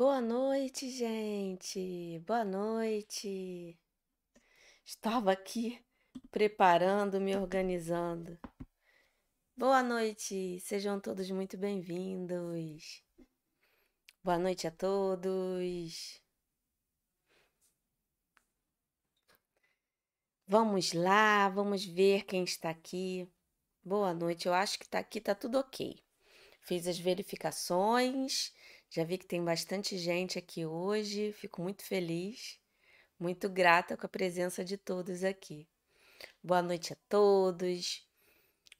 Boa noite, gente. Boa noite. Estava aqui preparando, me organizando. Boa noite. Sejam todos muito bem-vindos. Boa noite a todos. Vamos lá, vamos ver quem está aqui. Boa noite. Eu acho que está aqui, tá tudo ok. Fiz as verificações já vi que tem bastante gente aqui hoje, fico muito feliz, muito grata com a presença de todos aqui. Boa noite a todos.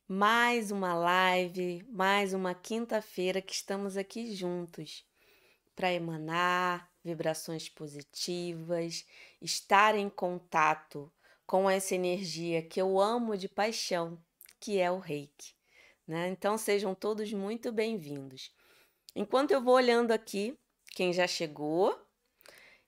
Mais uma live, mais uma quinta-feira que estamos aqui juntos para emanar vibrações positivas, estar em contato com essa energia que eu amo de paixão, que é o Reiki. Né? Então sejam todos muito bem-vindos. Enquanto eu vou olhando aqui quem já chegou,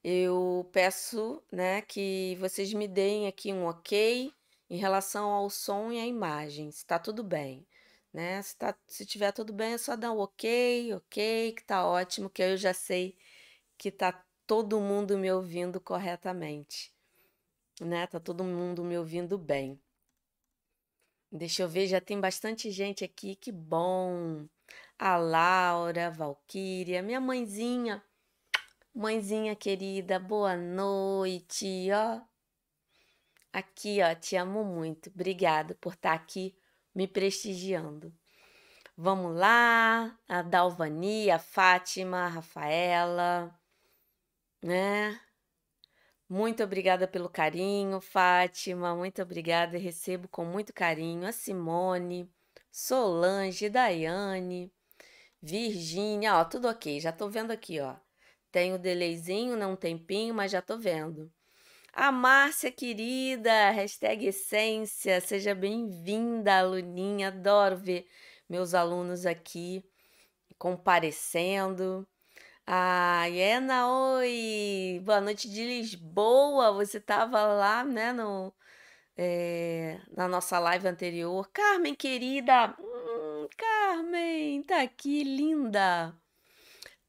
eu peço, né, que vocês me deem aqui um ok em relação ao som e à imagem, se tá tudo bem, né? Se, tá, se tiver tudo bem, é só dar um ok, ok, que tá ótimo, que eu já sei que tá todo mundo me ouvindo corretamente, né? Tá todo mundo me ouvindo bem. Deixa eu ver, já tem bastante gente aqui, que bom a Laura, a Valquíria, minha mãezinha. Mãezinha querida, boa noite, ó. Aqui, ó, te amo muito. Obrigada por estar tá aqui me prestigiando. Vamos lá, a Dalvani, a Fátima, a Rafaela, né? Muito obrigada pelo carinho, Fátima. Muito obrigada, recebo com muito carinho a Simone, Solange, Daiane, Virgínia, ó, tudo ok, já tô vendo aqui, ó. Tem o delayzinho, não um tempinho, mas já tô vendo. A Márcia querida, hashtag essência, seja bem-vinda, aluninha, adoro ver meus alunos aqui comparecendo. A Iena, oi, boa noite de Lisboa, você tava lá, né, no, é, na nossa live anterior. Carmen, querida, Carmen, tá aqui, linda.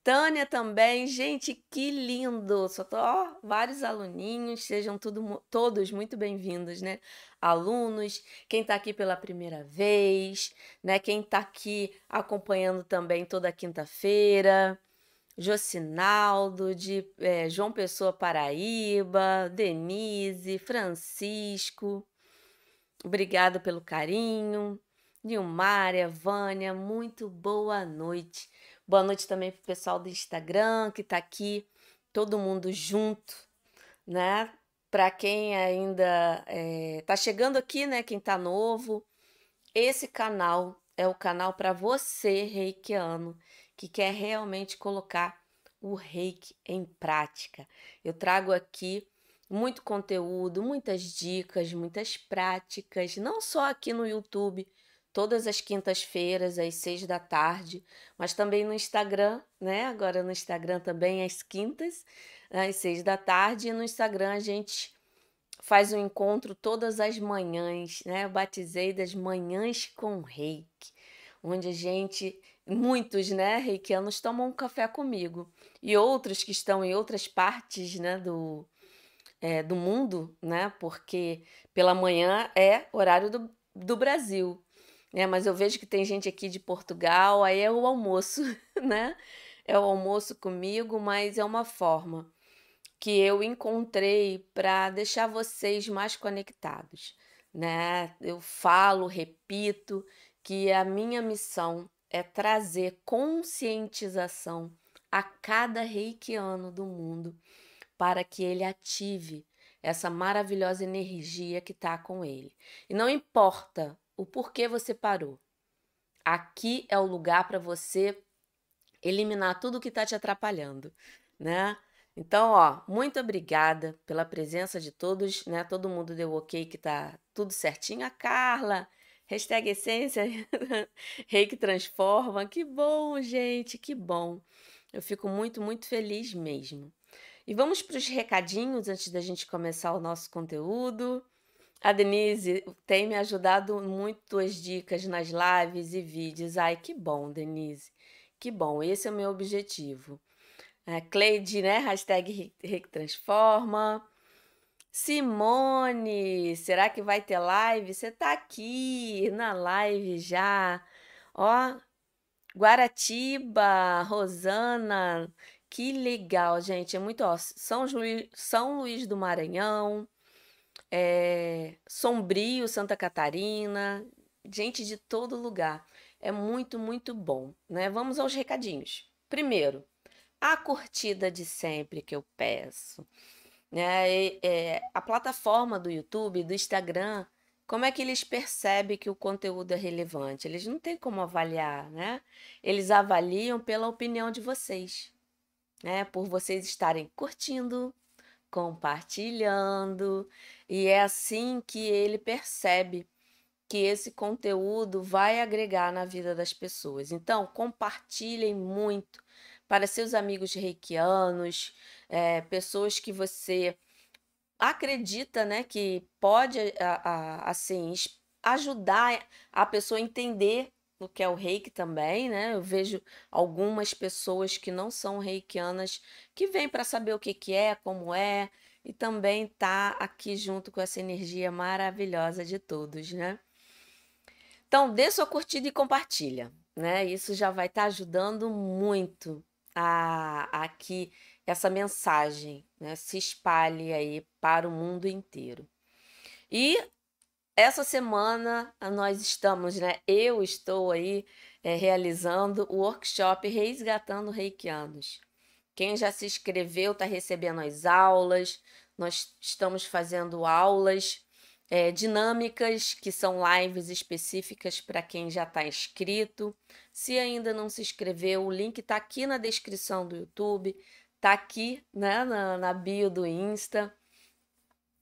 Tânia também, gente, que lindo! Só tô, ó, vários aluninhos, sejam tudo, todos muito bem-vindos, né? Alunos, quem tá aqui pela primeira vez, né? Quem tá aqui acompanhando também toda quinta-feira. Jocinaldo, de é, João Pessoa, Paraíba, Denise, Francisco, obrigado pelo carinho. Nilmária, Vânia, muito boa noite. Boa noite também para o pessoal do Instagram que está aqui, todo mundo junto, né? Para quem ainda está eh, chegando aqui, né? Quem está novo, esse canal é o canal para você, reikiano, que quer realmente colocar o reiki em prática. Eu trago aqui muito conteúdo, muitas dicas, muitas práticas, não só aqui no YouTube, todas as quintas-feiras, às seis da tarde, mas também no Instagram, né? Agora no Instagram também às quintas, às seis da tarde, e no Instagram a gente faz um encontro todas as manhãs, né? Eu batizei das manhãs com reiki, onde a gente, muitos, né, reikianos tomam um café comigo, e outros que estão em outras partes, né, do, é, do mundo, né? Porque pela manhã é horário do, do Brasil né? Mas eu vejo que tem gente aqui de Portugal, aí é o almoço, né? É o almoço comigo, mas é uma forma que eu encontrei para deixar vocês mais conectados, né? Eu falo, repito que a minha missão é trazer conscientização a cada reikiano do mundo para que ele ative essa maravilhosa energia que está com ele. E não importa o porquê você parou. Aqui é o lugar para você eliminar tudo que está te atrapalhando, né? Então, ó, muito obrigada pela presença de todos, né? Todo mundo deu ok que tá tudo certinho. A Carla, hashtag essência, rei que transforma. Que bom, gente, que bom. Eu fico muito, muito feliz mesmo. E vamos para os recadinhos antes da gente começar o nosso conteúdo. A Denise tem me ajudado muito as dicas nas lives e vídeos. Ai, que bom, Denise. Que bom, esse é o meu objetivo. É, Cleide, né? Hashtag Retransforma. Simone, será que vai ter live? Você tá aqui na live já. Ó, Guaratiba, Rosana, que legal, gente. É muito ó, São, Luís, São Luís do Maranhão, é, Sombrio, Santa Catarina, gente de todo lugar. É muito, muito bom, né? Vamos aos recadinhos. Primeiro, a curtida de sempre que eu peço. Né? É, a plataforma do YouTube, do Instagram, como é que eles percebem que o conteúdo é relevante? Eles não têm como avaliar, né? Eles avaliam pela opinião de vocês, né? Por vocês estarem curtindo, compartilhando, e é assim que ele percebe que esse conteúdo vai agregar na vida das pessoas. Então, compartilhem muito para seus amigos reikianos, é, pessoas que você acredita, né, que pode a, a, assim ajudar a pessoa a entender o que é o reiki também, né? Eu vejo algumas pessoas que não são reikianas que vêm para saber o que, que é, como é, e também tá aqui junto com essa energia maravilhosa de todos, né? Então, dê sua curtida e compartilha, né? Isso já vai estar tá ajudando muito a, a essa mensagem né, se espalhe aí para o mundo inteiro. E essa semana nós estamos, né? Eu estou aí é, realizando o workshop Resgatando Reikianos. Quem já se inscreveu está recebendo as aulas. Nós estamos fazendo aulas é, dinâmicas, que são lives específicas para quem já está inscrito. Se ainda não se inscreveu, o link está aqui na descrição do YouTube, está aqui né, na, na bio do Insta.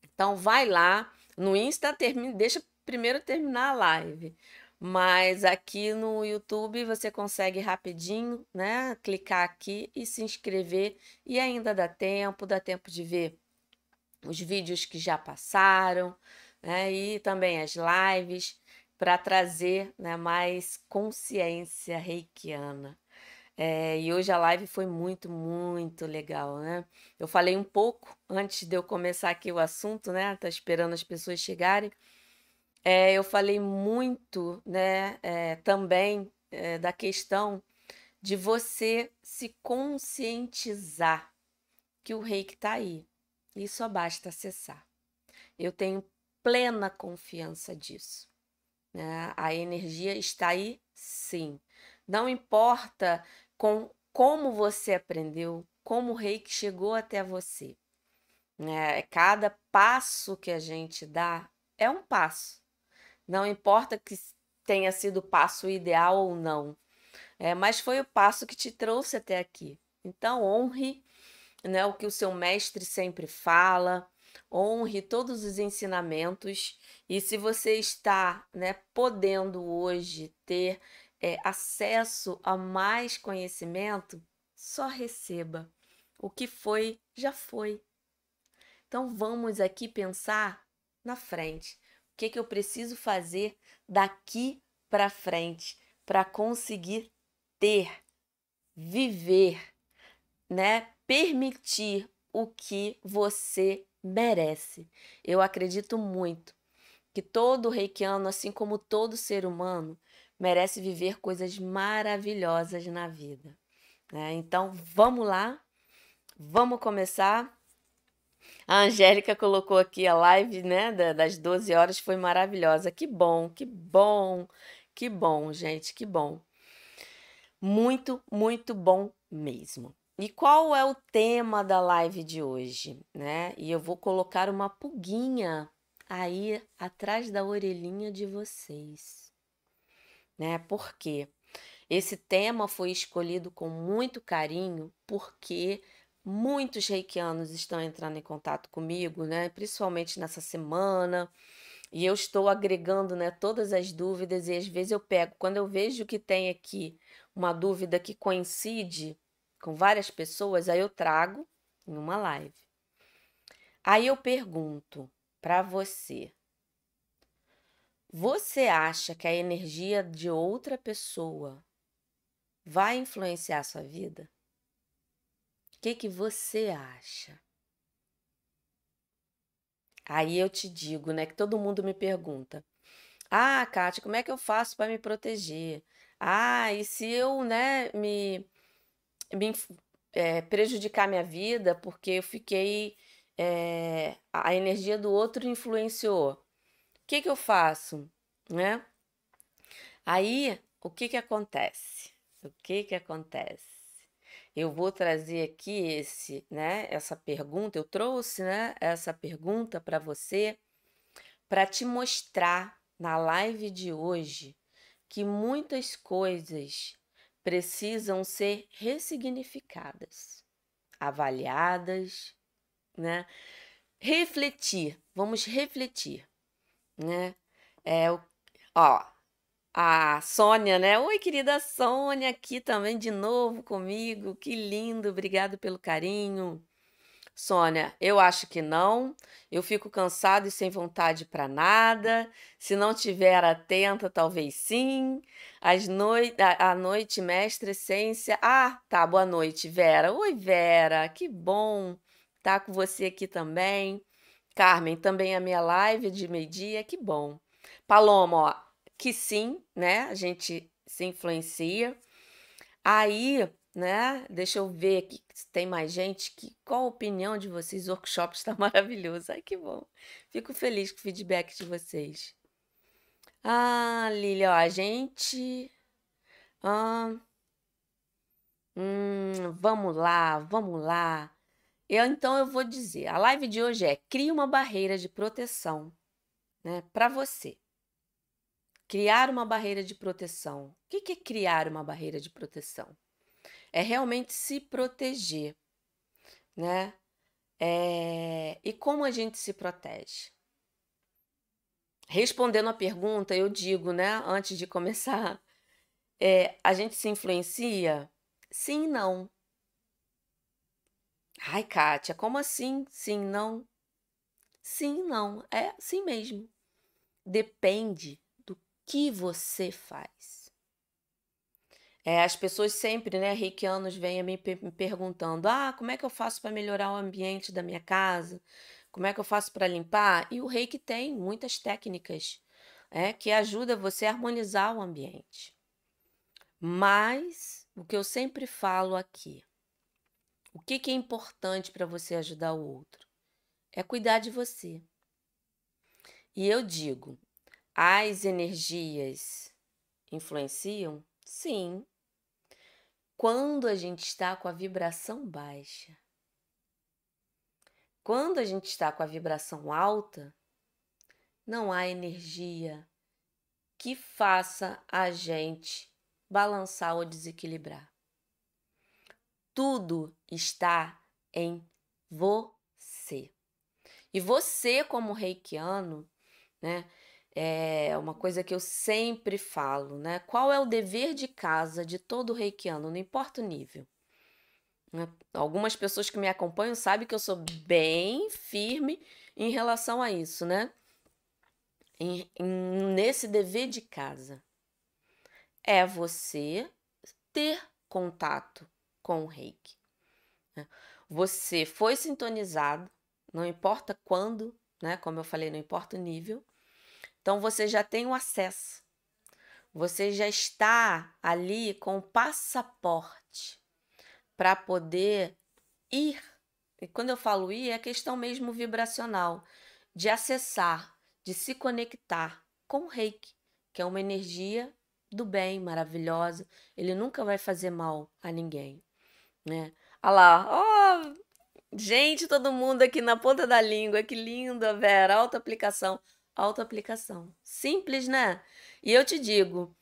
Então vai lá no Insta, termina, deixa primeiro terminar a live. Mas aqui no YouTube você consegue rapidinho, né? Clicar aqui e se inscrever e ainda dá tempo, dá tempo de ver os vídeos que já passaram, né? E também as lives para trazer né, mais consciência reikiana. É, e hoje a live foi muito, muito legal, né? Eu falei um pouco antes de eu começar aqui o assunto, né? Tá esperando as pessoas chegarem. É, eu falei muito, né? É, também da questão de você se conscientizar que o reiki está aí e só basta acessar. Eu tenho plena confiança disso. Né? A energia está aí, sim. Não importa com como você aprendeu, como o reiki chegou até você. Né? Cada passo que a gente dá é um passo. Não importa que tenha sido o passo ideal ou não, é, mas foi o passo que te trouxe até aqui. Então, honre né, o que o seu mestre sempre fala, honre todos os ensinamentos e se você está né, podendo hoje ter é, acesso a mais conhecimento, só receba. O que foi, já foi. Então vamos aqui pensar na frente. O que, que eu preciso fazer daqui para frente para conseguir ter, viver, né? Permitir o que você merece. Eu acredito muito que todo reikiano, assim como todo ser humano, merece viver coisas maravilhosas na vida. Né? Então, vamos lá, vamos começar. A Angélica colocou aqui a live né, das 12 horas, foi maravilhosa. Que bom, que bom, que bom, gente, que bom. Muito, muito bom mesmo. E qual é o tema da live de hoje, né? E eu vou colocar uma pulguinha aí atrás da orelhinha de vocês, né? Porque esse tema foi escolhido com muito carinho, porque muitos reikianos estão entrando em contato comigo, né? Principalmente nessa semana. E eu estou agregando, né, todas as dúvidas e às vezes eu pego, quando eu vejo que tem aqui uma dúvida que coincide com várias pessoas, aí eu trago em uma live. Aí eu pergunto para você: você acha que a energia de outra pessoa vai influenciar a sua vida? que, que você acha? Aí eu te digo, né, que todo mundo me pergunta: "Ah, Kátia, como é que eu faço para me proteger? Ah, e se eu, né, me me eh, prejudicar minha vida porque eu fiquei, eh, a energia do outro influenciou, o que que eu faço?", né. Aí, o que que acontece? O que que acontece? Eu vou trazer aqui esse, né, essa pergunta, eu trouxe, né, essa pergunta para você, para te mostrar na live de hoje que muitas coisas precisam ser ressignificadas, avaliadas, né? Refletir, vamos refletir, né? É, o- ó, a Sônia, né? Oi, querida Sônia, aqui também de novo comigo. Que lindo, obrigado pelo carinho. Sônia, eu acho que não. Eu fico cansado e sem vontade para nada. Se não tiver atenta, talvez sim. As noi a, noite, mestre essência. Ah, tá, boa noite, Vera. Oi, Vera, que bom estar com você aqui também. Carmen, também a minha live de meio-dia, que bom. Paloma, ó, que sim, né? A gente se influencia. Aí, né? Deixa eu ver aqui se tem mais gente. Que, qual a opinião de vocês? O workshop está maravilhoso. Ai, que bom. Fico feliz com o feedback de vocês. Ah, Lília, ó, a gente. Ah, hum, vamos lá, vamos lá. Eu, então eu vou dizer, a live de hoje é crie uma barreira de proteção, né, para você. Criar uma barreira de proteção. O que é criar uma barreira de proteção? É realmente se proteger, né? É, E como a gente se protege? Respondendo a pergunta, eu digo, né, antes de começar, é, a gente se influencia? Sim e não. Ai, Kátia, como assim? Sim, não? Sim, não. É sim mesmo. Depende do que você faz. É, as pessoas sempre, né, reikianos, vêm me, per- me perguntando: ah, como é que eu faço para melhorar o ambiente da minha casa? Como é que eu faço para limpar? E o reiki tem muitas técnicas é, que ajudam você a harmonizar o ambiente. Mas o que eu sempre falo aqui, o que, que é importante para você ajudar o outro? É cuidar de você. E eu digo, as energias influenciam? Sim. Quando a gente está com a vibração baixa. Quando a gente está com a vibração alta, não há energia que faça a gente balançar ou desequilibrar. Tudo está em você. E você, como reikiano, né? É uma coisa que eu sempre falo, né? Qual é o dever de casa de todo reikiano, não importa o nível. né? Algumas pessoas que me acompanham sabem que eu sou bem firme em relação a isso, né? Em- em- nesse dever de casa. É você ter contato com o reiki. né? Você foi sintonizado, não importa quando, né? Como eu falei, não importa o nível. Então você já tem o acesso. Você já está ali com o passaporte para poder ir. E quando eu falo ir, é questão mesmo vibracional, de acessar, de se conectar com o reiki, que é uma energia do bem, maravilhosa. Ele nunca vai fazer mal a ninguém, né? Olha lá, ó, gente, todo mundo aqui na ponta da língua, que linda, Vera, alta aplicação, alta aplicação. Simples, né? E eu te digo,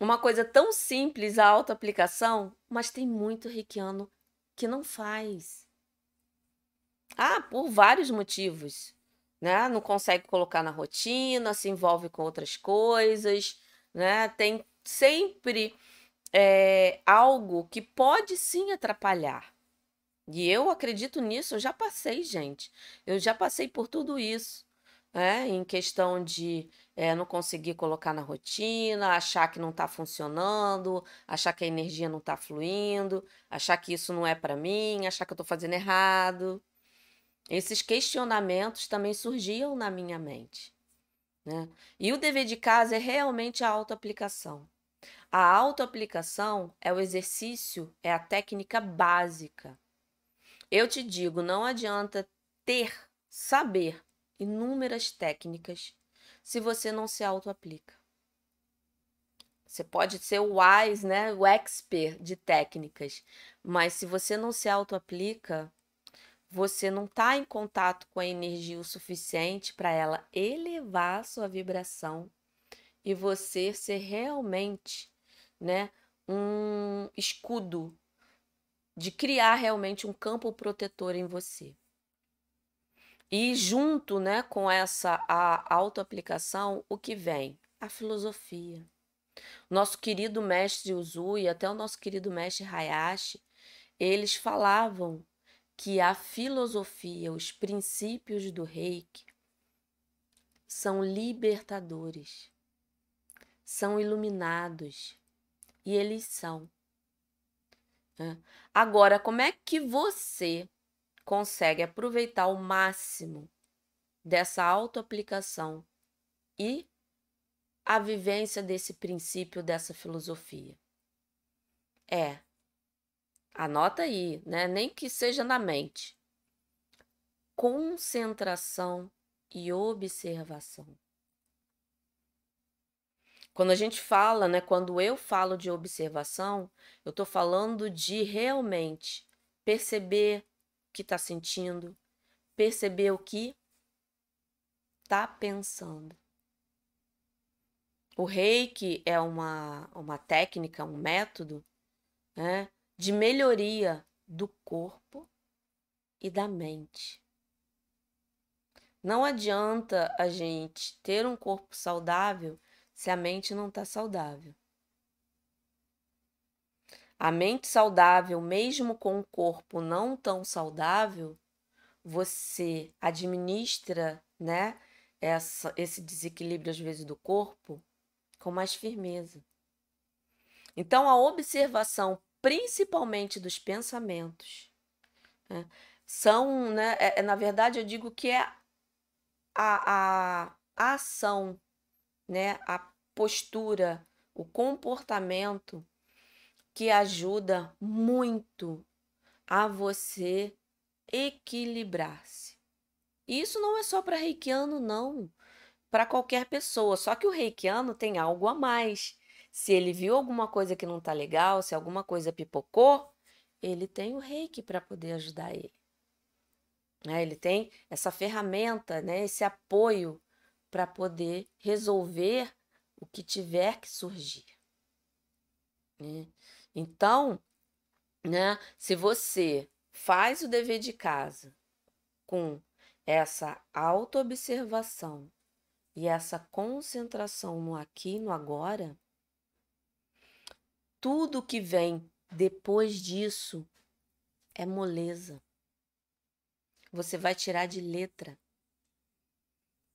uma coisa tão simples, a alta aplicação, mas tem muito reikiano que não faz. Ah, por vários motivos, né? Não consegue colocar na rotina, se envolve com outras coisas, né? Tem sempre é, algo que pode sim atrapalhar. E eu acredito nisso, eu já passei, gente. Eu já passei por tudo isso, é, em questão de é, não conseguir colocar na rotina, achar que não está funcionando, achar que a energia não está fluindo, achar que isso não é para mim, achar que eu estou fazendo errado. Esses questionamentos também surgiam na minha mente. Né? E o dever de casa é realmente a autoaplicação. A autoaplicação é o exercício, é a técnica básica. Eu te digo, não adianta ter, saber inúmeras técnicas se você não se auto-aplica. Você pode ser o wise, né, o expert de técnicas, mas se você não se auto-aplica, você não está em contato com a energia o suficiente para ela elevar a sua vibração e você ser realmente, né, um escudo de criar realmente um campo protetor em você. E junto, né, com essa a autoaplicação, o que vem? A filosofia. Nosso querido mestre Uzui e até o nosso querido mestre Hayashi, eles falavam que a filosofia, os princípios do Reiki são libertadores, são iluminados e eles são. Né? Agora, como é que você consegue aproveitar o máximo dessa autoaplicação e a vivência desse princípio, dessa filosofia. É, anota aí, né? Nem que seja na mente. Concentração e observação. Quando a gente fala, né, quando eu falo de observação, eu estou falando de realmente perceber que está sentindo, perceber o que está pensando. O reiki é uma, uma técnica, um método né, de melhoria do corpo e da mente. Não adianta a gente ter um corpo saudável se a mente não está saudável. A mente saudável, mesmo com o corpo não tão saudável, você administra, né, essa, esse desequilíbrio às vezes do corpo com mais firmeza. Então, a observação, principalmente dos pensamentos, né, são, né, é, é, na verdade, eu digo que é a, a, a ação, né, a postura, o comportamento que ajuda muito a você equilibrar-se. Isso não é só para reikiano, não. Para qualquer pessoa. Só que o reikiano tem algo a mais. Se ele viu alguma coisa que não está legal, se alguma coisa pipocou, ele tem o reiki para poder ajudar ele. Né? Ele tem essa ferramenta, né? esse apoio para poder resolver o que tiver que surgir. Né? Então, né, se você faz o dever de casa com essa autoobservação e essa concentração no aqui e no agora, tudo que vem depois disso é moleza. Você vai tirar de letra.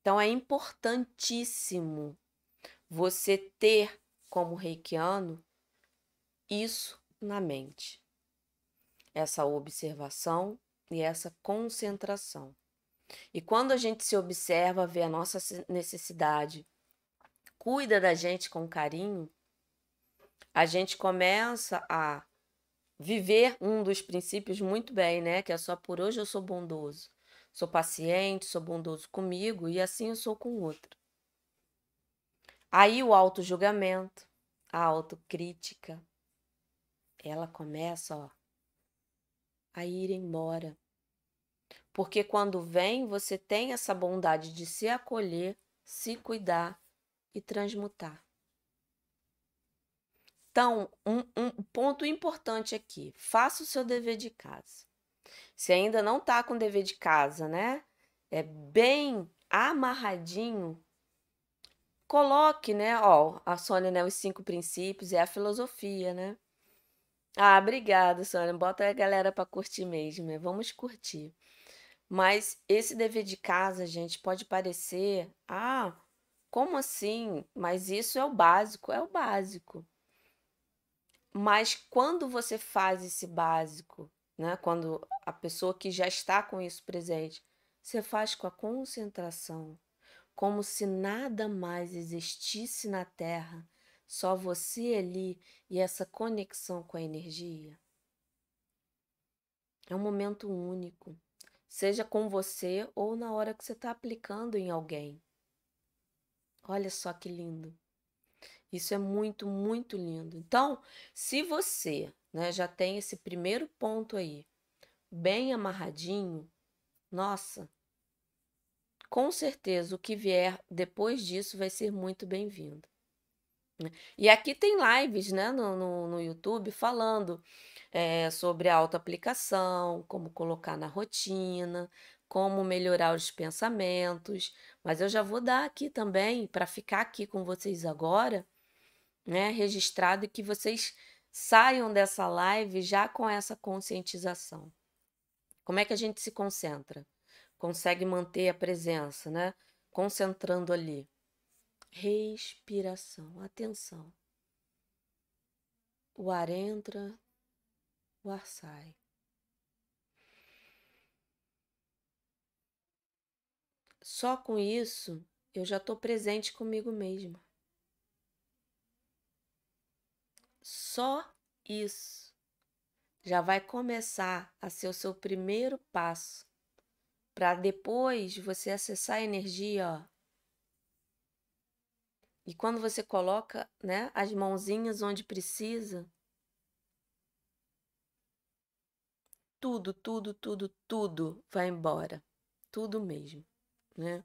Então é importantíssimo você ter como reikiano isso na mente. Essa observação e essa concentração. E quando a gente se observa, vê a nossa necessidade, cuida da gente com carinho, a gente começa a viver um dos princípios muito bem, né? Que é só por hoje eu sou bondoso. Sou paciente, sou bondoso comigo e assim eu sou com o outro. Aí o auto-julgamento, a autocrítica, ela começa ó, a ir embora. Porque quando vem, você tem essa bondade de se acolher, se cuidar e transmutar. Então, um, um ponto importante aqui: faça o seu dever de casa. Se ainda não está com dever de casa, né? É bem amarradinho. Coloque, né? Ó, a Sônia, né? Os cinco princípios é a filosofia, né? Ah, obrigada, Sônia. Bota a galera para curtir mesmo. Né? Vamos curtir. Mas esse dever de casa, gente, pode parecer, ah, como assim? Mas isso é o básico, é o básico. Mas quando você faz esse básico, né? Quando a pessoa que já está com isso presente, você faz com a concentração, como se nada mais existisse na Terra, só você ali e essa conexão com a energia. É um momento único, seja com você ou na hora que você está aplicando em alguém. Olha só que lindo. Isso é muito, muito lindo. Então, se você né, já tem esse primeiro ponto aí bem amarradinho, nossa, com certeza o que vier depois disso vai ser muito bem-vindo. Né. E aqui tem lives né, no, no, no YouTube falando é, sobre a autoaplicação, como colocar na rotina, como melhorar os pensamentos. Mas eu já vou dar aqui também, para ficar aqui com vocês agora, né, registrado e que vocês saiam dessa live já com essa conscientização. Como é que a gente se concentra? Consegue manter a presença, né? Concentrando ali. Respiração, atenção. O ar entra, o ar sai. Só com isso eu já estou presente comigo mesma. Só isso já vai começar a ser o seu primeiro passo para depois você acessar a energia, ó. E quando você coloca, né, as mãozinhas onde precisa, tudo, tudo, tudo, tudo vai embora. Tudo mesmo, né?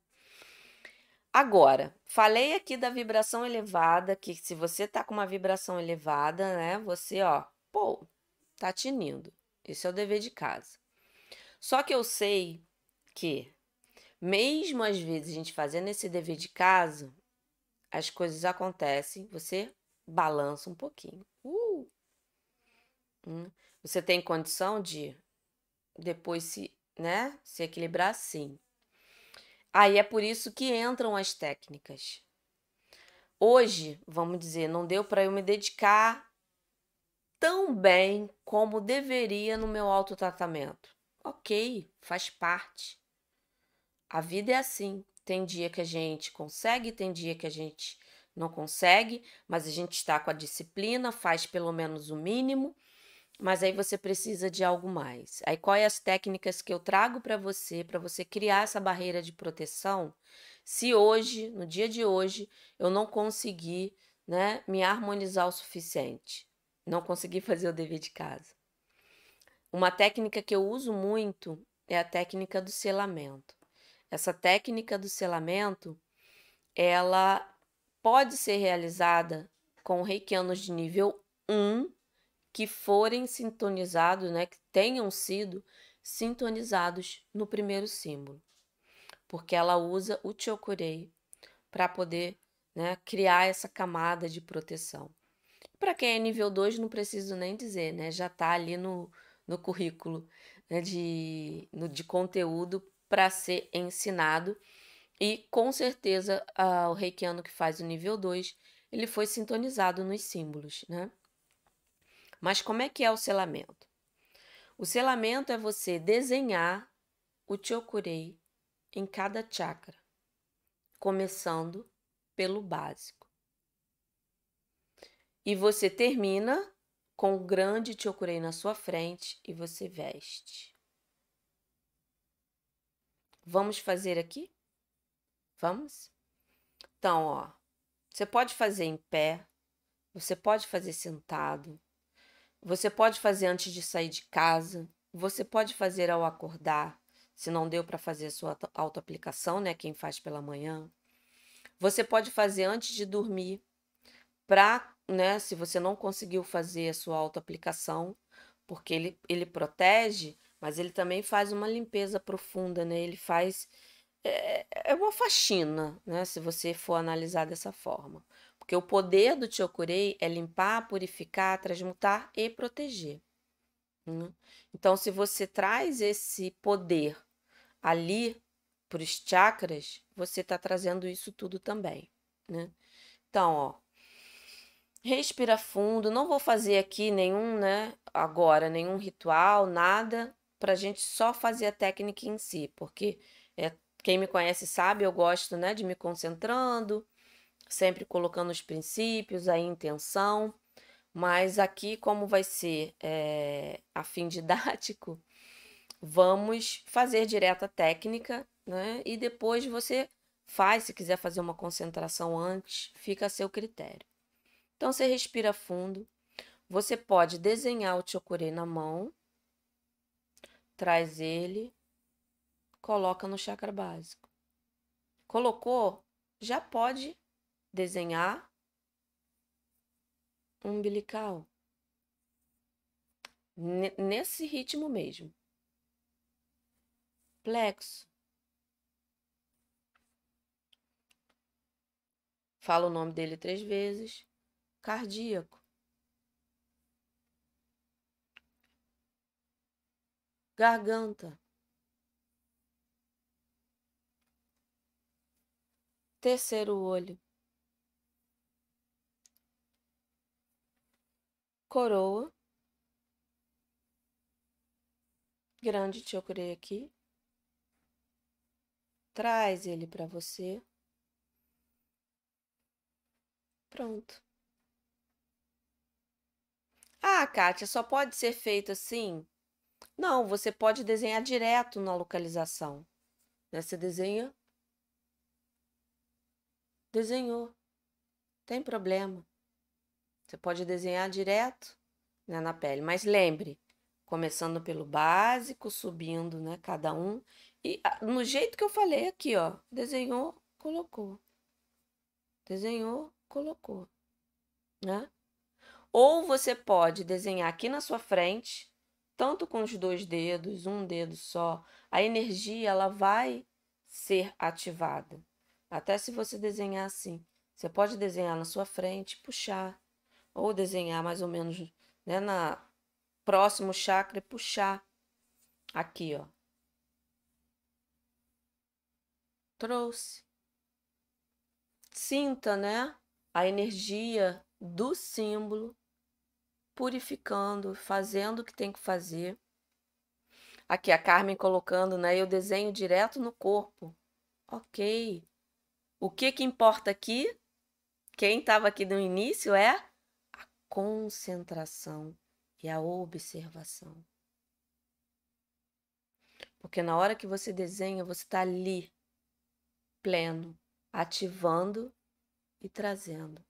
Agora, falei aqui da vibração elevada, que se você tá com uma vibração elevada, né, você, ó, pô, tá tinindo. Esse é o dever de casa. Só que eu sei que, mesmo às vezes a gente fazendo esse dever de casa, as coisas acontecem, você balança um pouquinho. Uh! Hum. Você tem condição de depois se, né, se equilibrar sim. Aí é por isso que entram as técnicas. Hoje, vamos dizer, não deu para eu me dedicar tão bem como deveria no meu autotratamento. Ok, faz parte. A vida é assim. Tem dia que a gente consegue, tem dia que a gente não consegue, mas a gente está com a disciplina, faz pelo menos o mínimo mas aí você precisa de algo mais. Aí quais as técnicas que eu trago para você, para você criar essa barreira de proteção? Se hoje, no dia de hoje, eu não conseguir, né, me harmonizar o suficiente, não conseguir fazer o dever de casa. Uma técnica que eu uso muito é a técnica do selamento. Essa técnica do selamento, ela pode ser realizada com reikianos de nível 1 que forem sintonizados, né, que tenham sido sintonizados no primeiro símbolo, porque ela usa o chokurei para poder né, criar essa camada de proteção. Para quem é nível 2, não preciso nem dizer, né, já está ali no, no currículo né, de, no, de conteúdo para ser ensinado. E com certeza o reikiano que faz o nível 2, ele foi sintonizado nos símbolos, né? Mas como é que é o selamento? O selamento é você desenhar o chokurei em cada chakra, começando pelo básico. E você termina com o grande chokurei na sua frente e você veste. Vamos fazer aqui? Vamos? Então, ó, você pode fazer em pé, você pode fazer sentado, você pode fazer antes de sair de casa, você pode fazer ao acordar, se não deu para fazer a sua autoaplicação, né, quem faz pela manhã. Você pode fazer antes de dormir, para, né, se você não conseguiu fazer a sua autoaplicação, porque ele, ele protege, mas ele também faz uma limpeza profunda, né? Ele faz é, é uma faxina, né, se você for analisar dessa forma. Porque o poder do Chokurei é limpar, purificar, transmutar e proteger. Né? Então, se você traz esse poder ali para os chakras, você está trazendo isso tudo também, né? Então, ó, respira fundo. Não vou fazer aqui nenhum, né? Agora, nenhum ritual, nada, para a gente só fazer a técnica em si, porque é, quem me conhece sabe, eu gosto, né, de me concentrando, sempre colocando os princípios, a intenção. Mas aqui, como vai ser é, a fim didático, vamos fazer direto a técnica, né? E depois você faz, se quiser fazer uma concentração antes, fica a seu critério. Então você respira fundo. Você pode desenhar o chokurei na mão, traz ele, coloca no chakra básico. Colocou, já pode desenhar umbilical. Nesse ritmo mesmo. Plexo. Fala o nome dele três vezes. Cardíaco. Garganta. Terceiro olho. Coroa. Grande chokurei aqui. Traz ele para você. Pronto. Ah, Kátia, só pode ser feito assim? Não, você pode desenhar direto na localização. Você desenha. Desenhou. Tem problema. Você pode desenhar direto né, na pele. Mas lembre, começando pelo básico, subindo, né, cada um. E no jeito que eu falei aqui, ó, desenhou, colocou. Desenhou, colocou, né? Ou você pode desenhar aqui na sua frente, tanto com os dois dedos, um dedo só, a energia ela vai ser ativada. Até se você desenhar assim, você pode desenhar na sua frente, puxar, ou desenhar mais ou menos, né, na próximo chakra e puxar aqui, ó. trouxe. Sinta, né, a energia do símbolo purificando, fazendo o que tem que fazer. Aqui a Carmen colocando, né, eu desenho direto no corpo. OK. O que que importa aqui? Quem estava aqui no início é concentração e a observação. Porque na hora que você desenha, você está ali pleno, ativando e trazendo.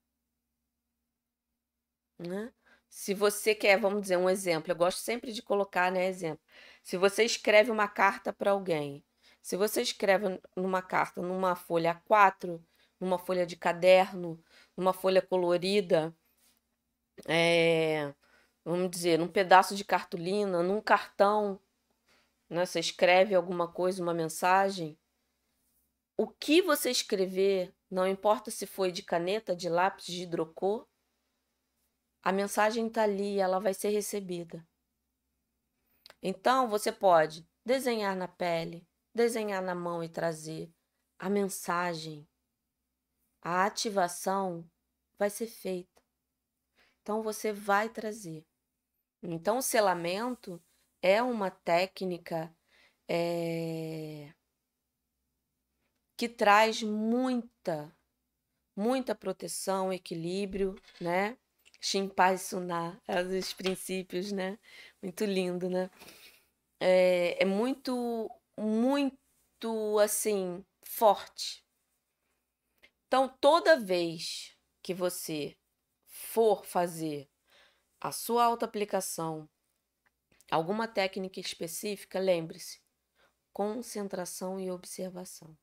Né? Se você quer, vamos dizer um exemplo, eu gosto sempre de colocar, né, exemplo. Se você escreve uma carta para alguém, se você escreve numa carta, numa folha A4, numa folha de caderno, numa folha colorida, é, vamos dizer, num pedaço de cartolina, num cartão, né? Você escreve alguma coisa, uma mensagem, o que você escrever, não importa se foi de caneta, de lápis, de hidrocor, a mensagem está ali, ela vai ser recebida. Então, você pode desenhar na pele, desenhar na mão e trazer a mensagem. A ativação vai ser feita. Então, você vai trazer. Então, o selamento é uma técnica é, que traz muita, muita proteção, equilíbrio, né? Shinpai Suná, é os princípios, né? Muito lindo, né? É, é muito, muito, assim, forte. Então, toda vez que você for fazer a sua autoaplicação, alguma técnica específica, lembre-se, concentração e observação.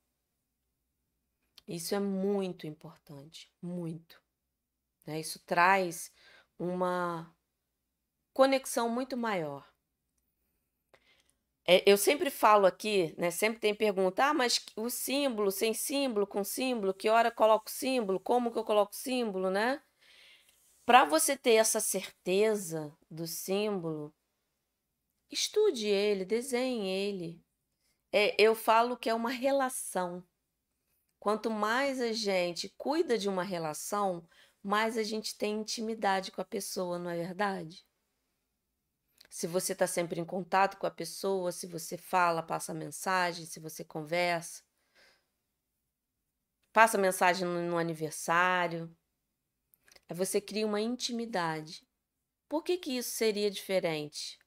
Isso é muito importante, muito. Né? Isso traz uma conexão muito maior. É, eu sempre falo aqui, né? Sempre tem pergunta, ah, mas o símbolo, sem símbolo, com símbolo, que hora coloco símbolo, como que eu coloco símbolo, né? Para você ter essa certeza do símbolo, estude ele, desenhe ele. É, eu falo que é uma relação. Quanto mais a gente cuida de uma relação, mais a gente tem intimidade com a pessoa, não é verdade? Se você está sempre em contato com a pessoa, se você fala, passa mensagem, se você conversa, passa mensagem no, no aniversário, aí você cria uma intimidade. Por que, que isso seria diferente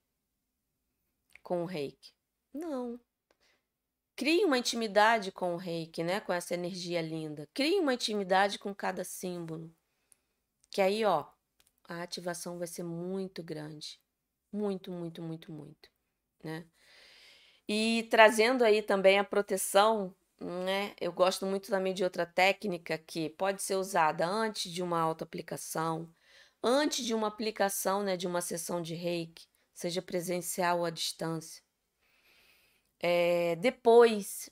com o reiki? Não. Crie uma intimidade com o reiki, né? Com essa energia linda. Crie uma intimidade com cada símbolo. Que aí, ó, a ativação vai ser muito grande. Muito, muito, muito, muito, né? E trazendo aí também a proteção, né? Eu gosto muito também de outra técnica que pode ser usada antes de uma autoaplicação, antes de uma aplicação, né, de uma sessão de reiki, seja presencial ou à distância. É, depois,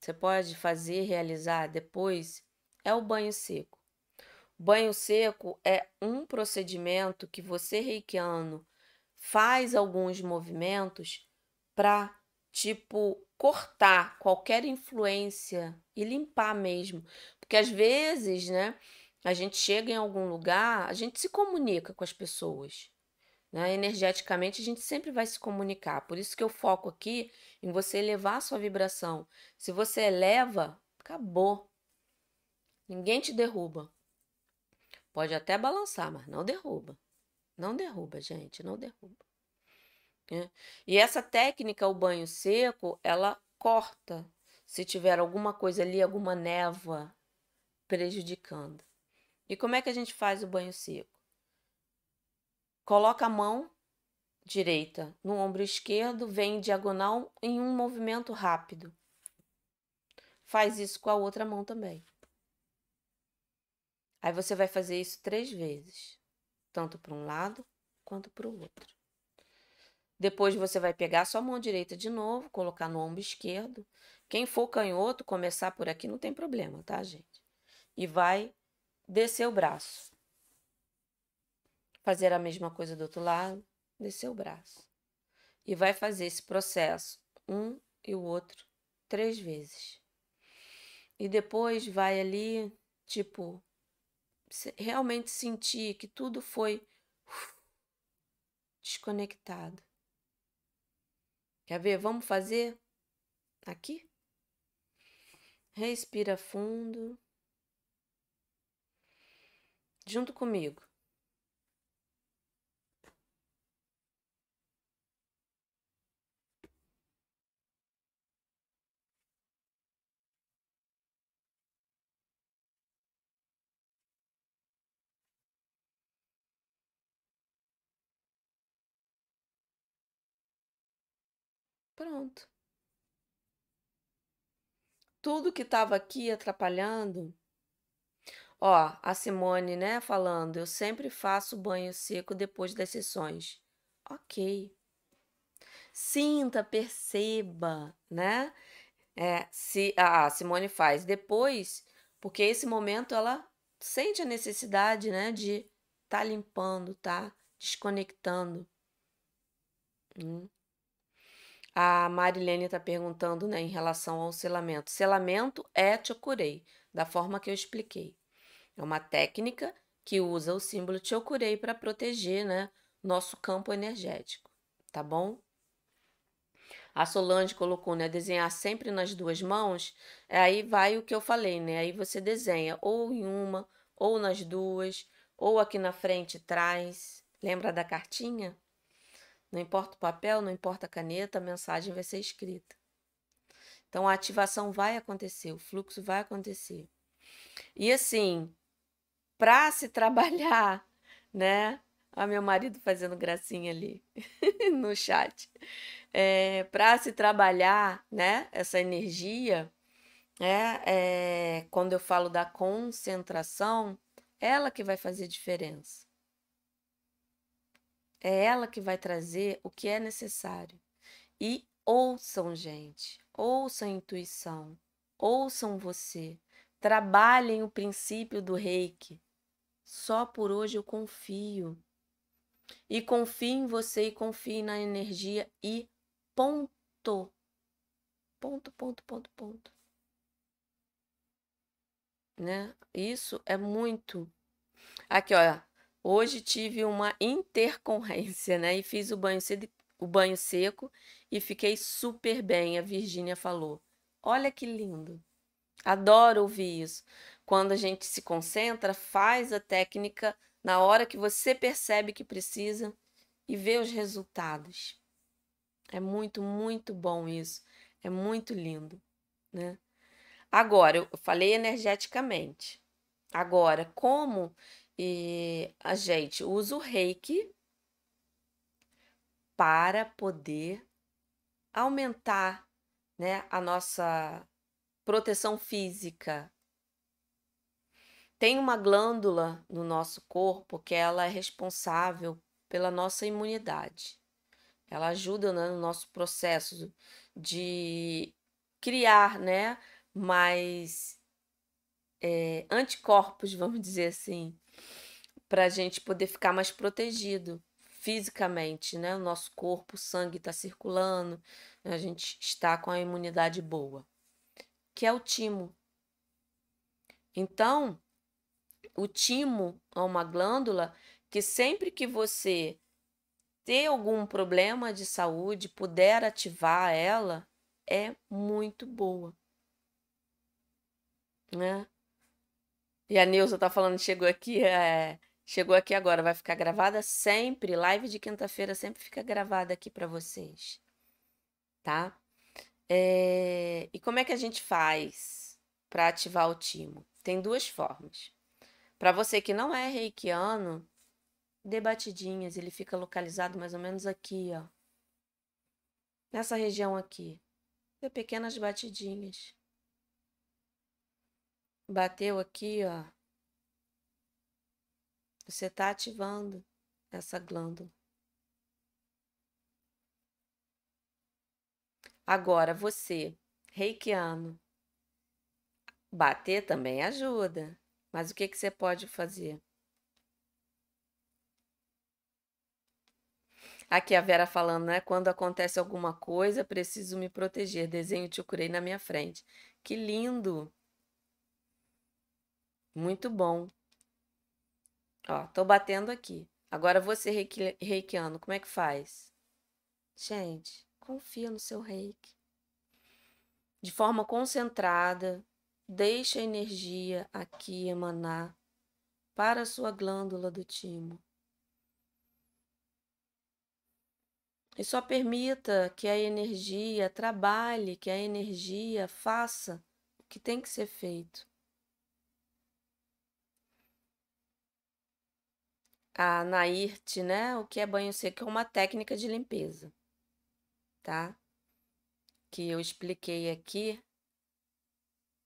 você pode fazer, realizar depois, é o banho seco. Banho seco é um procedimento que você reikiano faz alguns movimentos para, tipo, cortar qualquer influência e limpar mesmo. Porque às vezes, né, a gente chega em algum lugar, a gente se comunica com as pessoas. Né? Energeticamente, a gente sempre vai se comunicar. Por isso que eu foco aqui em você elevar a sua vibração. Se você eleva, acabou. Ninguém te derruba. Pode até balançar, mas não derruba. Não derruba, gente, não derruba. É. E essa técnica, o banho seco, ela corta se tiver alguma coisa ali, alguma névoa prejudicando. E como é que a gente faz o banho seco? Coloca a mão direita no ombro esquerdo, vem em diagonal em um movimento rápido. Faz isso com a outra mão também. Aí você vai fazer isso três vezes tanto para um lado quanto para o outro. Depois você vai pegar sua mão direita de novo, colocar no ombro esquerdo. Quem for canhoto, começar por aqui não tem problema, tá, gente? E vai descer o braço. Fazer a mesma coisa do outro lado, descer o braço. E vai fazer esse processo, um e o outro, três vezes. E depois vai ali, tipo, realmente sentir que tudo foi desconectado. Quer ver? Vamos fazer aqui? Respira fundo. Junto comigo. Pronto. Tudo que estava aqui atrapalhando. Ó, a Simone, né, falando, eu sempre faço banho seco depois das sessões. Ok. Sinta, perceba, né? É, se a Simone faz depois, porque esse momento ela sente a necessidade, né, de tá limpando, tá desconectando. Hum. A Marilene está perguntando né, em relação ao selamento. Selamento é chokurei, da forma que eu expliquei. É uma técnica que usa o símbolo chokurei para proteger né, nosso campo energético, tá bom? A Solange colocou, né, desenhar sempre nas duas mãos. Aí vai o que eu falei, né? Aí você desenha ou em uma, ou nas duas, ou aqui na frente traz. Lembra da cartinha? Não importa o papel, não importa a caneta, a mensagem vai ser escrita. Então a ativação vai acontecer, o fluxo vai acontecer. E assim, para se trabalhar, né? Olha meu marido fazendo gracinha ali no chat. É, para se trabalhar, né? Essa energia, é, é, quando eu falo da concentração, ela que vai fazer diferença. É ela que vai trazer o que é necessário. E ouçam, gente, ouçam a intuição, ouçam você, trabalhem o princípio do reiki. Só por hoje eu confio. E confie em você e confie na energia e ponto. Ponto, ponto, ponto, ponto. Né? Isso é muito. Aqui, olha. Hoje tive uma intercorrência, né? E fiz o banho, o banho seco e fiquei super bem, a Virgínia falou. Olha que lindo. Adoro ouvir isso. Quando a gente se concentra, faz a técnica na hora que você percebe que precisa e vê os resultados. É muito, muito bom isso. É muito lindo, né? Agora, eu falei energeticamente. Agora, como e, a gente usa o reiki para poder aumentar né, a nossa proteção física. Tem uma glândula no nosso corpo que ela é responsável pela nossa imunidade. Ela ajuda né, no nosso processo de criar né, mais é, anticorpos, vamos dizer assim, para a gente poder ficar mais protegido fisicamente, né? O nosso corpo, o sangue está circulando, a gente está com a imunidade boa que é o timo. Então, o timo é uma glândula que sempre que você ter algum problema de saúde, puder ativar ela, é muito boa. Né? E a Neuza tá falando, chegou aqui, é, chegou aqui agora, vai ficar gravada sempre, live de quinta-feira sempre fica gravada aqui para vocês, tá? É, e como é que a gente faz para ativar o timo? Tem duas formas. Para você que não é reikiano, dê batidinhas. Ele fica localizado mais ou menos aqui, ó. Nessa região aqui. Dê pequenas batidinhas. Bateu aqui, ó. Você está ativando essa glândula. Agora, você, reikiano, bater também ajuda. Mas o que, que você pode fazer? Aqui a Vera falando, né? Quando acontece alguma coisa, preciso me proteger. Desenho te curei na minha frente. Que lindo! Muito bom. Ó, tô batendo aqui. Agora você reikiano, como é que faz? Gente, Confia no seu reiki. De forma concentrada, deixe a energia aqui emanar para a sua glândula do timo. E só permita que a energia trabalhe, que a energia faça o que tem que ser feito. A Nairte, né? O que é banho seco é uma técnica de limpeza tá? Que eu expliquei aqui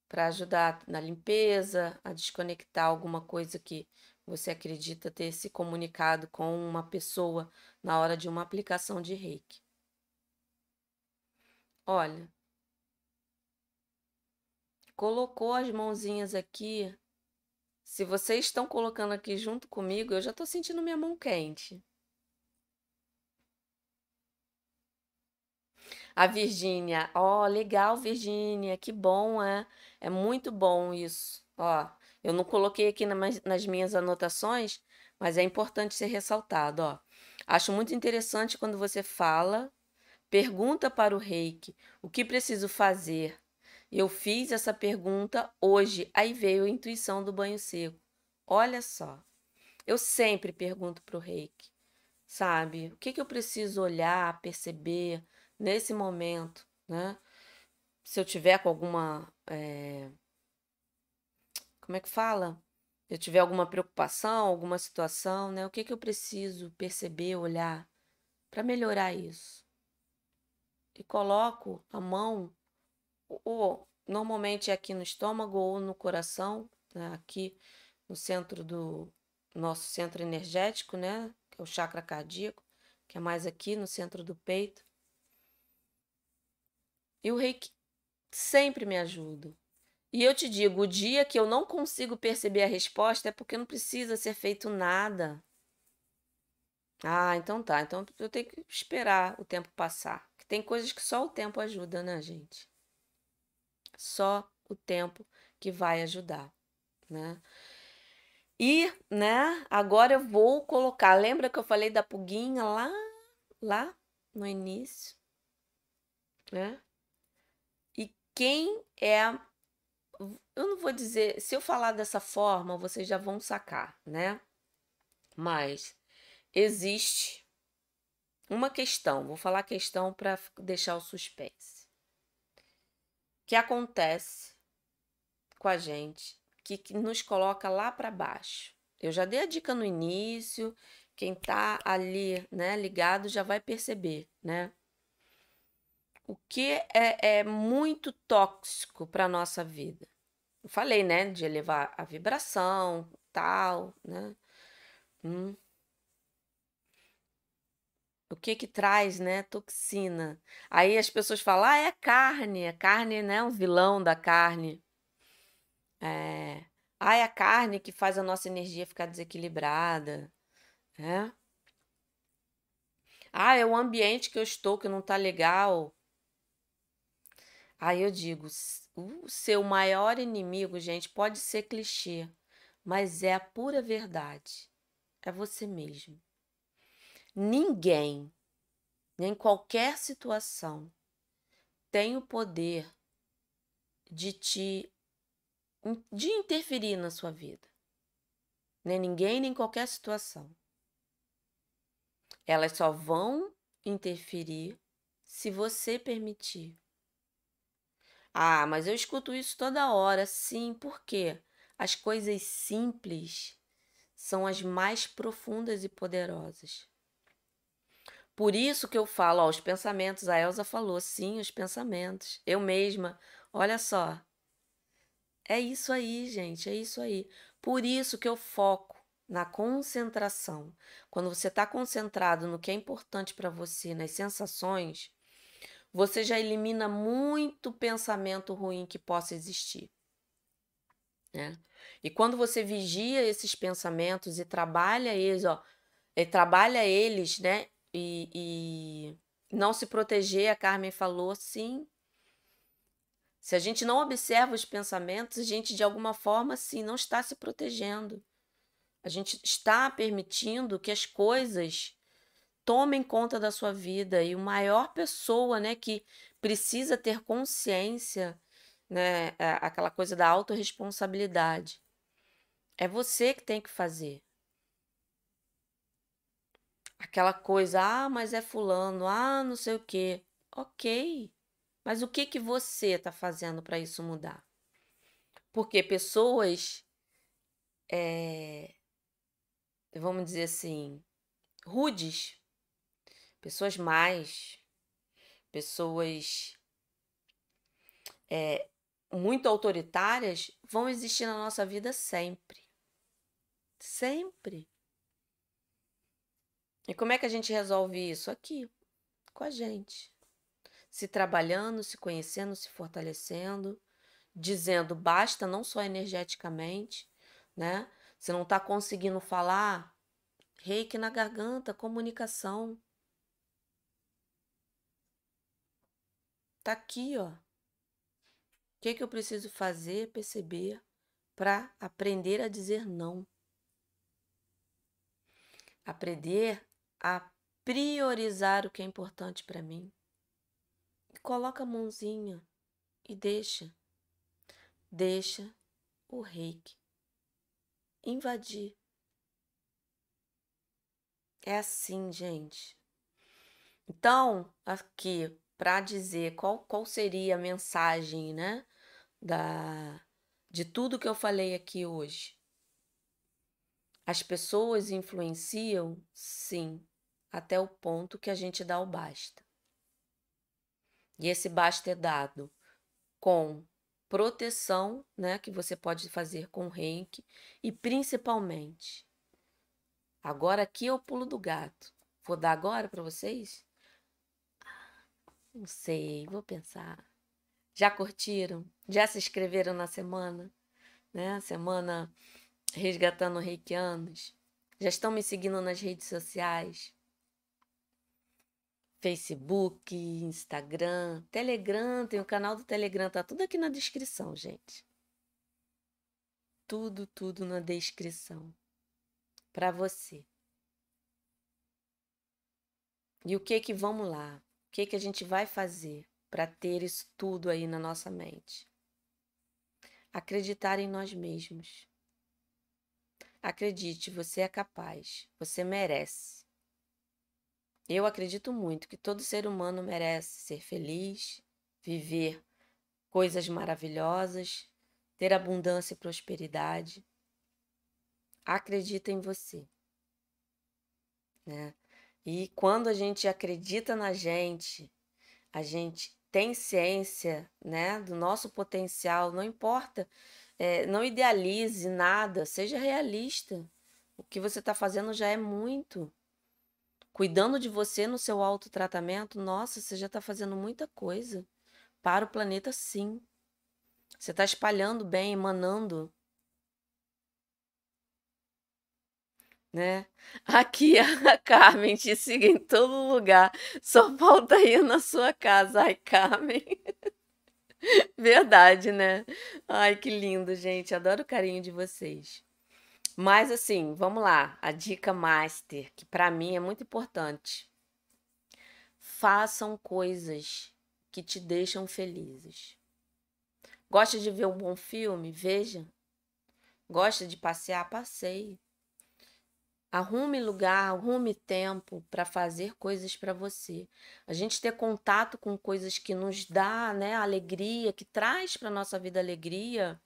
para ajudar na limpeza, a desconectar alguma coisa que você acredita ter se comunicado com uma pessoa na hora de uma aplicação de reiki. Olha, colocou as mãozinhas aqui. Se vocês estão colocando aqui junto comigo, eu já estou sentindo minha mão quente. A Virgínia, ó, legal, Virgínia, que bom, é. É muito bom isso. Ó, eu não coloquei aqui nas minhas anotações, mas é importante ser ressaltado, ó. Acho muito interessante quando você fala, pergunta para o reiki o que preciso fazer. Eu fiz essa pergunta hoje, aí veio a intuição do banho seco. Olha só, eu sempre pergunto para o reiki, sabe? O que, que eu preciso olhar, perceber? nesse momento, né? Se eu tiver com alguma. É... Como é que fala? Eu tiver alguma preocupação, alguma situação, né? O que, que eu preciso perceber, olhar para melhorar isso? E coloco a mão, ou normalmente é aqui no estômago ou no coração, né? aqui no centro do nosso centro energético, né? Que é o chakra cardíaco, que é mais aqui no centro do peito. E o reiki sempre me ajuda. E eu te digo, o dia que eu não consigo perceber a resposta é porque não precisa ser feito nada. Ah, então tá. Então eu tenho que esperar o tempo passar. Tem coisas que só o tempo ajuda, né, gente? Só o tempo que vai ajudar, né? E, né, agora eu vou colocar, lembra que eu falei da puguinha lá, lá no início, né? E quem é eu não vou dizer, se eu falar dessa forma, vocês já vão sacar, né? Mas existe uma questão, vou falar questão para deixar o suspense. Que acontece com a gente, que, que nos coloca lá para baixo. Eu já dei a dica no início, quem tá ali, né, ligado já vai perceber, né? O que é, é muito tóxico para nossa vida. Eu falei, né, de elevar a vibração, tal, né? Hum. O que que traz, né? Toxina. Aí as pessoas falam, ah, é carne, a carne, né? Um vilão da carne. É. Ah, é a carne que faz a nossa energia ficar desequilibrada, né? Ah, é o ambiente que eu estou que não tá legal. Aí eu digo, o seu maior inimigo, gente, pode ser clichê, mas é a pura verdade. É você mesmo. Ninguém, em qualquer situação, tem o poder de te de interferir na sua vida. Nem ninguém, nem qualquer situação. Elas só vão interferir se você permitir. Ah, mas eu escuto isso toda hora. Sim, porque as coisas simples são as mais profundas e poderosas. Por isso que eu falo, ó, os pensamentos, a Elsa falou, sim, os pensamentos. Eu mesma, olha só. É isso aí, gente, é isso aí. Por isso que eu foco na concentração. Quando você está concentrado no que é importante para você, nas sensações, você já elimina muito pensamento ruim que possa existir. Né? E quando você vigia esses pensamentos e trabalha eles, ó, e trabalha eles, né? E, e não se proteger, a Carmen falou, sim. Se a gente não observa os pensamentos, a gente de alguma forma, sim, não está se protegendo. A gente está permitindo que as coisas tomem conta da sua vida e o maior pessoa, né, que precisa ter consciência, né, é aquela coisa da autorresponsabilidade. É você que tem que fazer. Aquela coisa, ah, mas é fulano, ah, não sei o quê. OK. Mas o que que você está fazendo para isso mudar? Porque pessoas é, vamos dizer assim, rudes pessoas mais, pessoas é, muito autoritárias vão existir na nossa vida sempre. Sempre. E como é que a gente resolve isso? Aqui, com a gente. Se trabalhando, se conhecendo, se fortalecendo, dizendo basta, não só energeticamente, né? Se não está conseguindo falar, reiki na garganta, comunicação. Tá aqui, ó. O que, que eu preciso fazer, perceber, para aprender a dizer não? Aprender a priorizar o que é importante para mim. E coloca a mãozinha e deixa. Deixa o reiki invadir. É assim, gente. Então, aqui, para dizer qual, qual seria a mensagem, né, da, de tudo que eu falei aqui hoje. As pessoas influenciam, sim, até o ponto que a gente dá o basta. E esse basta é dado com proteção, né, que você pode fazer com reiki e principalmente. Agora aqui é o pulo do gato. Vou dar agora para vocês não sei, vou pensar. Já curtiram? Já se inscreveram na semana? Né? Semana Resgatando Reikianos? Já estão me seguindo nas redes sociais? Facebook, Instagram, Telegram, tem o canal do Telegram, tá tudo aqui na descrição, gente. Tudo, tudo na descrição. Para você. E o que que vamos lá? O que que a gente vai fazer para ter isso tudo aí na nossa mente? Acreditar em nós mesmos. Acredite, você é capaz, você merece. Eu acredito muito que todo ser humano merece ser feliz, viver coisas maravilhosas, ter abundância e prosperidade. Acredita em você. Né? E quando a gente acredita na gente, a gente tem ciência né, do nosso potencial, não importa é, não idealize nada, seja realista. O que você está fazendo já é muito. Cuidando de você no seu autotratamento, nossa, você já está fazendo muita coisa para o planeta, sim. Você está espalhando bem, emanando. Né? Aqui a Carmen te siga em todo lugar. Só falta ir na sua casa. Ai, Carmen. Verdade, né? Ai, que lindo, gente. Adoro o carinho de vocês. Mas assim, vamos lá. A dica master, que para mim é muito importante. Façam coisas que te deixam felizes. Gosta de ver um bom filme? Veja. Gosta de passear? Passeie. Arrume lugar, arrume tempo para fazer coisas para você. A gente ter contato com coisas que nos dá, né, alegria, que traz para nossa vida alegria,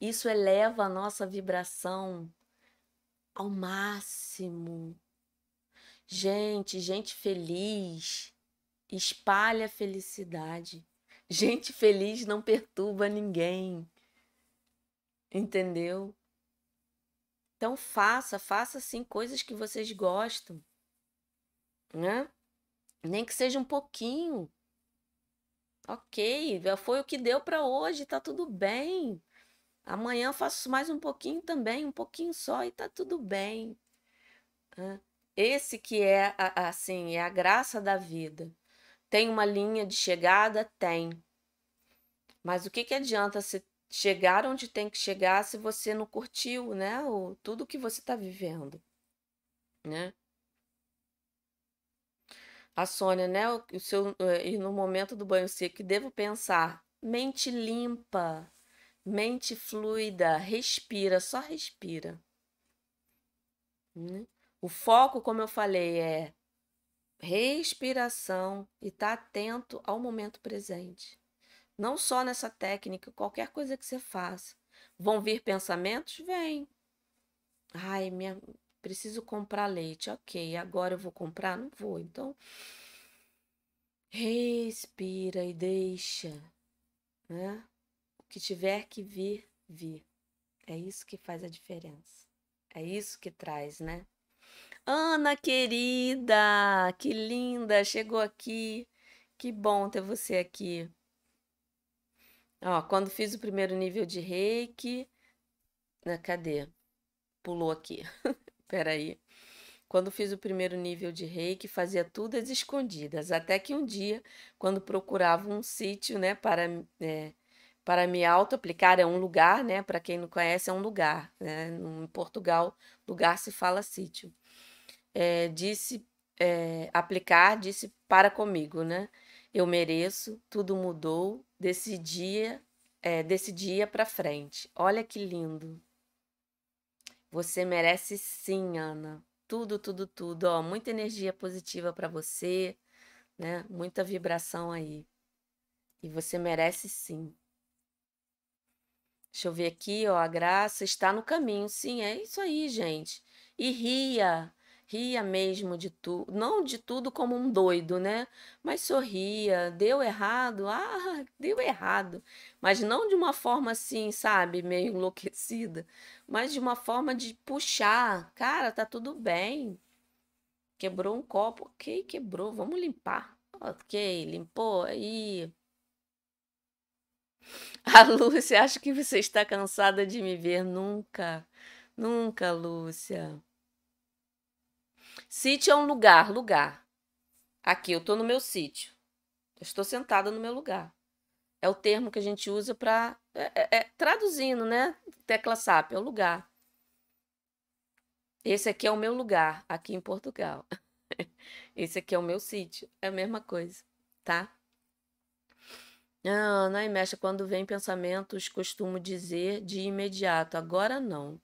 isso eleva a nossa vibração ao máximo. Gente, gente feliz espalha felicidade. Gente feliz não perturba ninguém. Entendeu? Então faça, faça sim coisas que vocês gostam, né? Nem que seja um pouquinho. Ok, foi o que deu para hoje, tá tudo bem. Amanhã faço mais um pouquinho também, um pouquinho só e tá tudo bem. Esse que é assim, é a graça da vida. Tem uma linha de chegada? Tem. Mas o que, que adianta se chegar onde tem que chegar se você não curtiu, né, o, tudo que você está vivendo, né? A Sônia, né, o seu, eh, e no momento do banho seco, devo pensar, mente limpa, mente fluida, respira, só respira. Né? O foco, como eu falei, é respiração e estar tá atento ao momento presente. Não só nessa técnica, qualquer coisa que você faça. Vão vir pensamentos? Vem. Ai, minha, preciso comprar leite. Ok, agora eu vou comprar? Não vou. Então, respira e deixa, né? Que tiver que vir, vir. É isso que faz a diferença. É isso que traz, né? Ana querida, que linda, chegou aqui. Que bom ter você aqui. Ó, quando fiz o primeiro nível de reiki. Né, cadê? Pulou aqui. Peraí. Quando fiz o primeiro nível de reiki, fazia tudo às escondidas. Até que um dia, quando procurava um sítio, né, para, é, para me auto-aplicar, é um lugar, né? Para quem não conhece, é um lugar. Né? Em Portugal, lugar se fala sítio. É, disse é, aplicar, disse para comigo, né? Eu mereço, tudo mudou, desse dia, é, desse dia para frente. Olha que lindo. Você merece sim, Ana. Tudo, tudo, tudo. Ó, muita energia positiva para você, né? Muita vibração aí. E você merece sim. Deixa eu ver aqui, ó. A graça está no caminho. Sim, é isso aí, gente. E ria ria mesmo de tudo, não de tudo como um doido, né? Mas sorria, deu errado, ah, deu errado. Mas não de uma forma assim, sabe, meio enlouquecida, mas de uma forma de puxar, cara, tá tudo bem. Quebrou um copo, ok, quebrou, vamos limpar. Ok, limpou, aí. A Lúcia, acho que você está cansada de me ver. Nunca, nunca, Lúcia. Sítio é um lugar, lugar. Aqui, eu estou no meu sítio. Estou sentada no meu lugar. É o termo que a gente usa para. É, é, é, traduzindo, né? Tecla SAP, é o lugar. Esse aqui é o meu lugar, aqui em Portugal. Esse aqui é o meu sítio. É a mesma coisa, tá? Ah, Ana e mexe quando vem pensamentos, costumo dizer de imediato, agora não.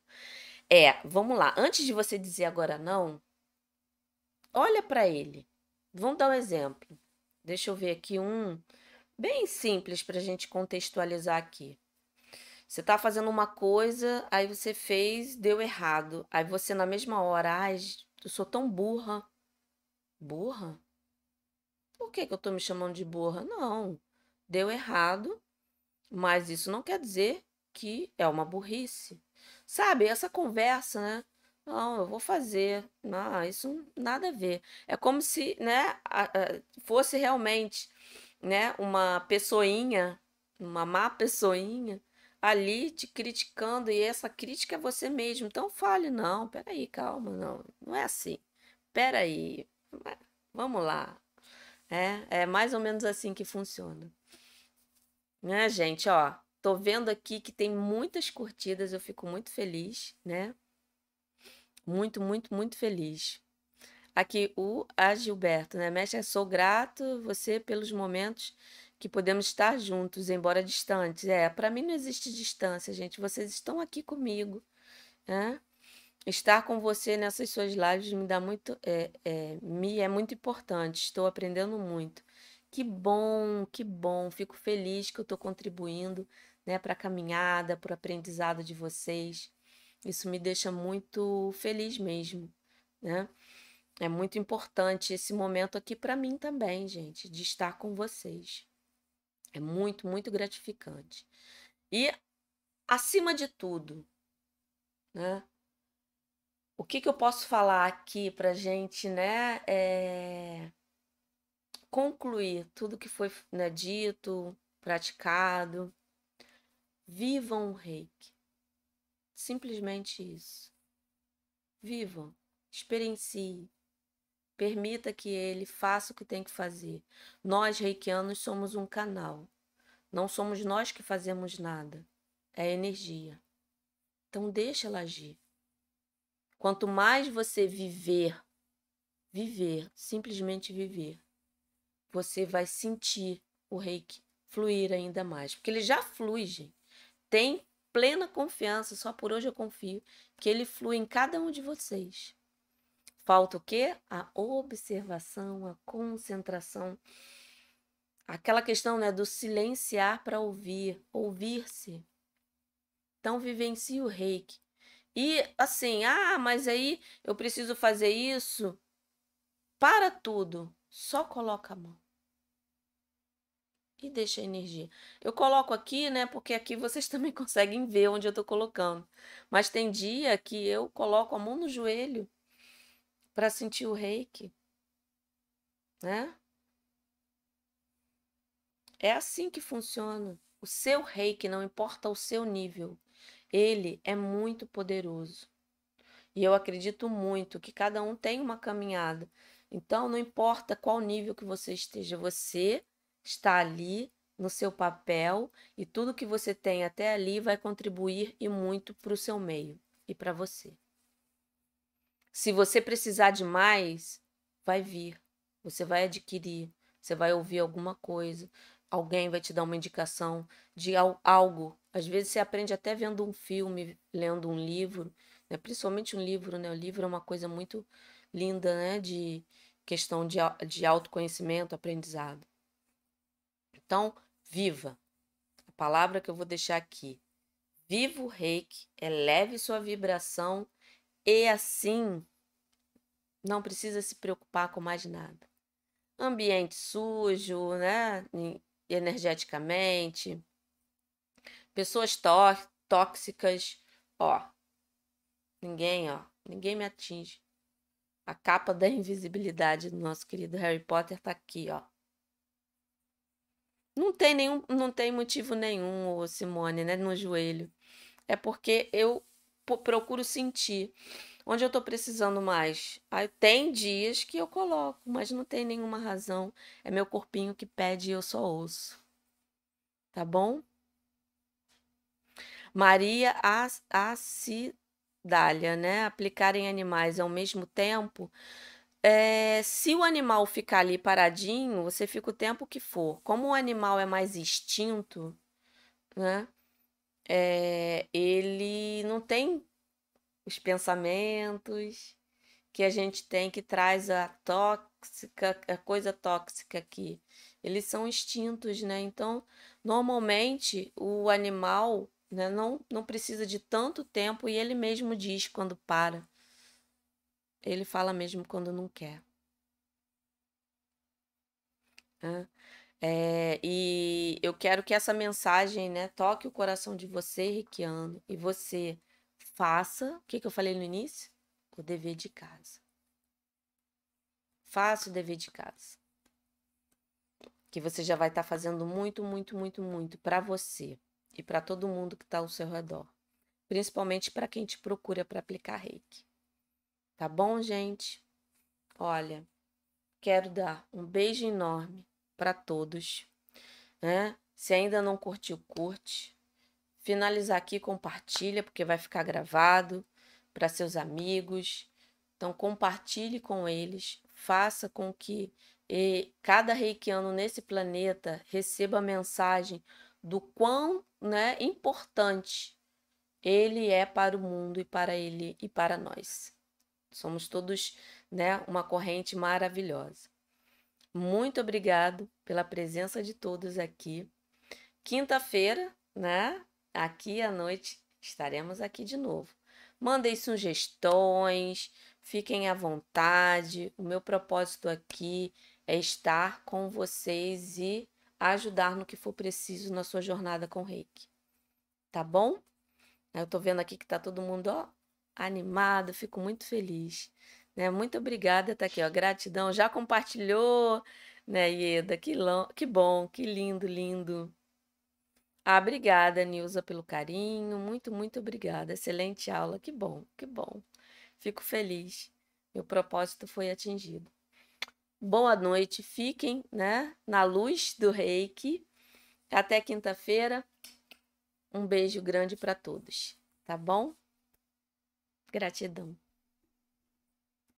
É, vamos lá. Antes de você dizer agora não, olha para ele. Vamos dar um exemplo. Deixa eu ver aqui um bem simples para a gente contextualizar aqui. Você está fazendo uma coisa, aí você fez, deu errado. Aí você, na mesma hora, ai, eu sou tão burra. Burra? Por que, que eu estou me chamando de burra? Não, deu errado, mas isso não quer dizer que é uma burrice. Sabe, essa conversa, né? Não, eu vou fazer. Não, isso nada a ver. É como se, né, fosse realmente, né, uma pessoinha, uma má pessoinha ali te criticando e essa crítica é você mesmo. Então fale, não, peraí, calma, não, não é assim. Peraí, vamos lá. É, é mais ou menos assim que funciona. Né, gente, ó, tô vendo aqui que tem muitas curtidas, eu fico muito feliz, né? Muito, muito, muito feliz. Aqui o a Gilberto, né? Mestre, sou grato você pelos momentos que podemos estar juntos, embora distantes. É, para mim não existe distância, gente. Vocês estão aqui comigo, né? Estar com você nessas suas lives me dá muito, é, é, me é muito importante. Estou aprendendo muito. Que bom, que bom. Fico feliz que eu estou contribuindo, né, para a caminhada, para o aprendizado de vocês. Isso me deixa muito feliz mesmo, né? É muito importante esse momento aqui para mim também, gente, de estar com vocês. É muito, muito gratificante. E, acima de tudo, né? O que, que eu posso falar aqui para gente, né? É... Concluir tudo que foi né, dito, praticado. Vivam o reiki. Simplesmente isso. Vivam, experienciem, permita que ele faça o que tem que fazer. Nós, reikianos, somos um canal. Não somos nós que fazemos nada. É energia. Então, deixa ela agir. Quanto mais você viver, viver, simplesmente viver, você vai sentir o reiki fluir ainda mais. Porque ele já flui, gente. Tem plena confiança, só por hoje eu confio, que ele flui em cada um de vocês. Falta o quê? A observação, a concentração. Aquela questão né, do silenciar para ouvir, ouvir-se. Então, vivencie o reiki. E assim, ah, mas aí eu preciso fazer isso. Para tudo, só coloca a mão e deixa a energia. Eu coloco aqui, né? Porque aqui vocês também conseguem ver onde eu estou colocando. Mas tem dia que eu coloco a mão no joelho para sentir o reiki, né? É assim que funciona. O seu reiki, não importa o seu nível, ele é muito poderoso. E eu acredito muito que cada um tem uma caminhada. Então, não importa qual nível que você esteja, você está ali no seu papel e tudo que você tem até ali vai contribuir e muito para o seu meio e para você. Se você precisar de mais, vai vir, você vai adquirir, você vai ouvir alguma coisa, alguém vai te dar uma indicação de algo. Às vezes você aprende até vendo um filme, lendo um livro, né? principalmente um livro, né? O livro é uma coisa muito linda, né? De questão de, de autoconhecimento, aprendizado. Então, viva. A palavra que eu vou deixar aqui. Viva o reiki, eleve sua vibração e assim não precisa se preocupar com mais nada. Ambiente sujo, né? Energeticamente. Pessoas tóxicas, ó. Ninguém, ó. Ninguém me atinge. A capa da invisibilidade do nosso querido Harry Potter tá aqui, ó. Não tem nenhum, não tem motivo nenhum, Simone, né, no joelho. É porque eu procuro sentir. Onde eu tô precisando mais? Aí tem dias que eu coloco, mas não tem nenhuma razão. É meu corpinho que pede e eu só ouço. Tá bom? Maria Acidália, né? Aplicar em animais ao mesmo tempo. É, se o animal ficar ali paradinho, você fica o tempo que for. Como o animal é mais instinto, né? É, ele não tem os pensamentos que a gente tem que traz a tóxica, a coisa tóxica aqui. Eles são instintos, né? Então, normalmente o animal né, não, não precisa de tanto tempo e ele mesmo diz quando para. Ele fala mesmo quando não quer. É, e eu quero que essa mensagem né, toque o coração de você, Reikiano, e você faça o que, que eu falei no início? O dever de casa. Faça o dever de casa. Que você já vai estar tá fazendo muito, muito, muito, muito para você e para todo mundo que está ao seu redor. Principalmente para quem te procura para aplicar reiki. Tá bom, gente? Olha, quero dar um beijo enorme para todos. Né? Se ainda não curtiu, curte. Finalizar aqui, compartilha, porque vai ficar gravado para seus amigos. Então, compartilhe com eles, faça com que cada reikiano nesse planeta receba a mensagem do quão né, importante ele é para o mundo e para ele e para nós. Somos todos né, uma corrente maravilhosa. Muito obrigado pela presença de todos aqui. Quinta-feira, né? Aqui à noite estaremos aqui de novo. Mandem sugestões, fiquem à vontade. O meu propósito aqui é estar com vocês e ajudar no que for preciso na sua jornada com Reiki. Tá bom? Eu tô vendo aqui que tá todo mundo, ó, animado, fico muito feliz. Né? Muito obrigada, tá aqui, ó. Gratidão. Já compartilhou, né, Ieda? Que, que bom, que lindo, lindo. Ah, obrigada, Nilza, pelo carinho. Muito, muito obrigada. Excelente aula. Que bom, que bom. Fico feliz. Meu propósito foi atingido. Boa noite. Fiquem, né, na luz do Reiki. Até quinta-feira. Um beijo grande para todos, tá bom? Gratidão.